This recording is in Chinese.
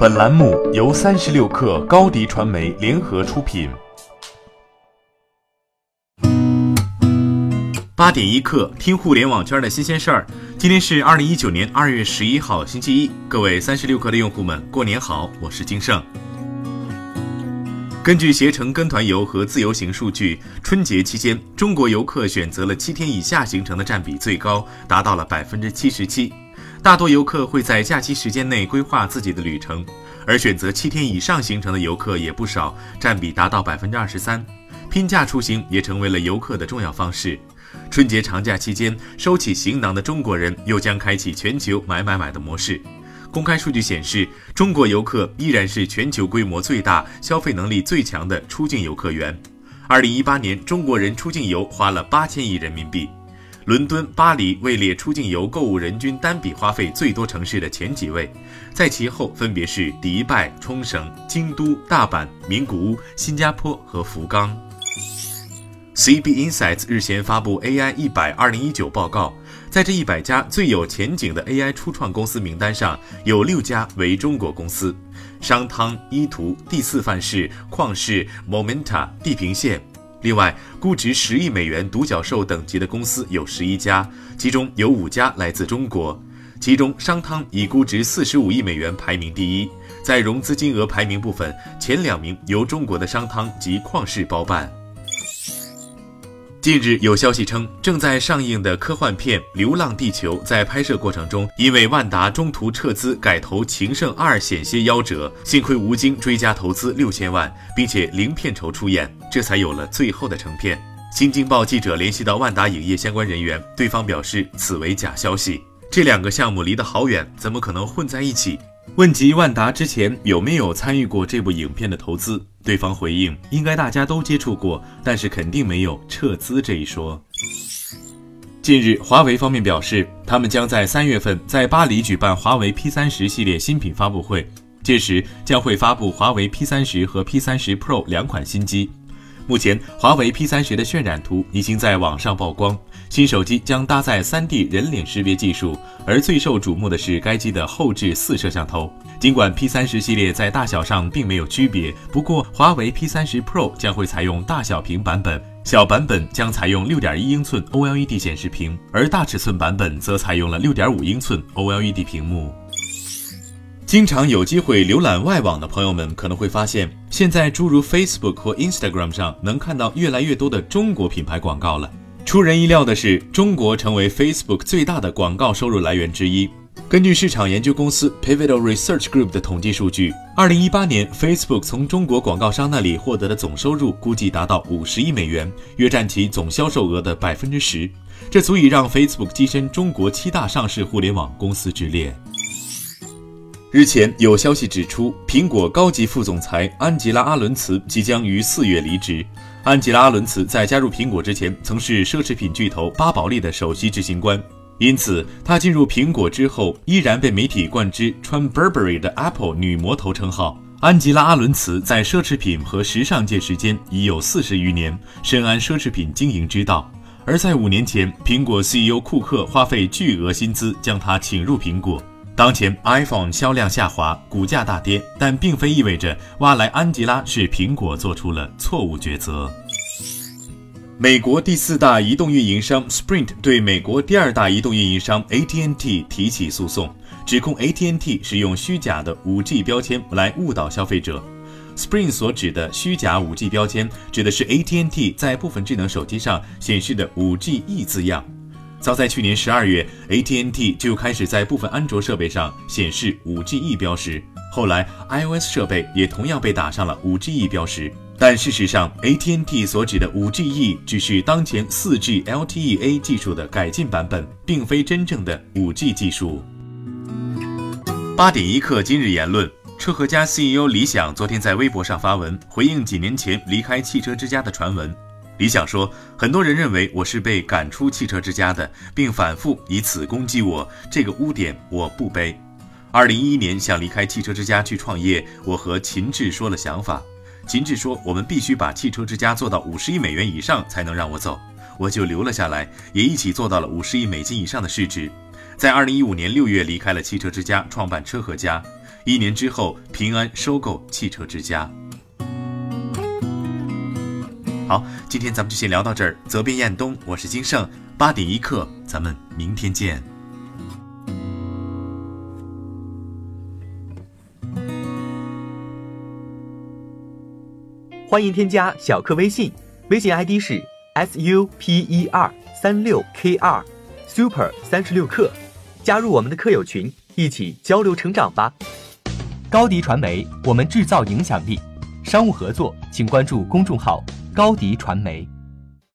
本栏目由三十六氪高低传媒联合出品。八点一刻，听互联网圈的新鲜事儿。今天是二零一九年二月十一号，星期一。各位三十六氪的用户们，过年好！我是金盛。根据携程跟团游和自由行数据，春节期间中国游客选择了七天以下行程的占比最高，达到了百分之七十七。大多游客会在假期时间内规划自己的旅程，而选择七天以上行程的游客也不少，占比达到百分之二十三。拼假出行也成为了游客的重要方式。春节长假期间，收起行囊的中国人又将开启全球买买买的模式。公开数据显示，中国游客依然是全球规模最大、消费能力最强的出境游客源。二零一八年，中国人出境游花了八千亿人民币。伦敦、巴黎位列出境游购物人均单笔花费最多城市的前几位，在其后分别是迪拜、冲绳、京都、大阪、名古屋、新加坡和福冈。CB Insights 日前发布 AI 一百二零一九报告，在这一百家最有前景的 AI 初创公司名单上，有六家为中国公司：商汤、依图、第四范式、旷视、Momenta、地平线。另外，估值十亿美元独角兽等级的公司有十一家，其中有五家来自中国。其中，商汤以估值四十五亿美元排名第一。在融资金额排名部分，前两名由中国的商汤及旷视包办。近日有消息称，正在上映的科幻片《流浪地球》在拍摄过程中，因为万达中途撤资改投《情圣二》险些夭折，幸亏吴京追加投资六千万，并且零片酬出演，这才有了最后的成片。新京报记者联系到万达影业相关人员，对方表示此为假消息。这两个项目离得好远，怎么可能混在一起？问及万达之前有没有参与过这部影片的投资，对方回应：应该大家都接触过，但是肯定没有撤资这一说。近日，华为方面表示，他们将在三月份在巴黎举办华为 P 三十系列新品发布会，届时将会发布华为 P 三十和 P 三十 Pro 两款新机。目前，华为 P 三十的渲染图已经在网上曝光。新手机将搭载 3D 人脸识别技术，而最受瞩目的是该机的后置四摄像头。尽管 P30 系列在大小上并没有区别，不过华为 P30 Pro 将会采用大小屏版本，小版本将采用6.1英寸 OLED 显示屏，而大尺寸版本则采用了6.5英寸 OLED 屏幕。经常有机会浏览外网的朋友们可能会发现，现在诸如 Facebook 或 Instagram 上能看到越来越多的中国品牌广告了。出人意料的是，中国成为 Facebook 最大的广告收入来源之一。根据市场研究公司 Pivotal Research Group 的统计数据，二零一八年 Facebook 从中国广告商那里获得的总收入估计达到五十亿美元，约占其总销售额的百分之十。这足以让 Facebook 跻身中国七大上市互联网公司之列。日前有消息指出，苹果高级副总裁安吉拉·阿伦茨即将于四月离职。安吉拉·阿伦茨在加入苹果之前，曾是奢侈品巨头巴宝莉的首席执行官，因此她进入苹果之后，依然被媒体冠之“穿 Burberry 的 Apple 女魔头”称号。安吉拉·阿伦茨在奢侈品和时尚界时间已有四十余年，深谙奢侈品经营之道。而在五年前，苹果 CEO 库克花费巨额薪资将他请入苹果。当前 iPhone 销量下滑，股价大跌，但并非意味着挖来安吉拉是苹果做出了错误抉择。美国第四大移动运营商 Sprint 对美国第二大移动运营商 AT&T 提起诉讼，指控 AT&T 使用虚假的 5G 标签来误导消费者。Sprint 所指的虚假 5G 标签，指的是 AT&T 在部分智能手机上显示的 5GE 字样。早在去年十二月，ATNT 就开始在部分安卓设备上显示 5GE 标识。后来，iOS 设备也同样被打上了 5GE 标识。但事实上，ATNT 所指的 5GE 只是当前 4G LTE-A 技术的改进版本，并非真正的 5G 技术。八点一刻，今日言论：车和家 CEO 李想昨天在微博上发文回应几年前离开汽车之家的传闻。李想说，很多人认为我是被赶出汽车之家的，并反复以此攻击我。这个污点我不背。二零一一年想离开汽车之家去创业，我和秦志说了想法。秦志说，我们必须把汽车之家做到五十亿美元以上才能让我走，我就留了下来，也一起做到了五十亿美金以上的市值。在二零一五年六月离开了汽车之家，创办车和家。一年之后，平安收购汽车之家。好，今天咱们就先聊到这儿。责编：彦东，我是金盛。八点一刻，咱们明天见。欢迎添加小课微信，微信 ID 是 s u p e r 三六 k 二 super 三十六课，加入我们的课友群，一起交流成长吧。高迪传媒，我们制造影响力。商务合作，请关注公众号高迪传媒。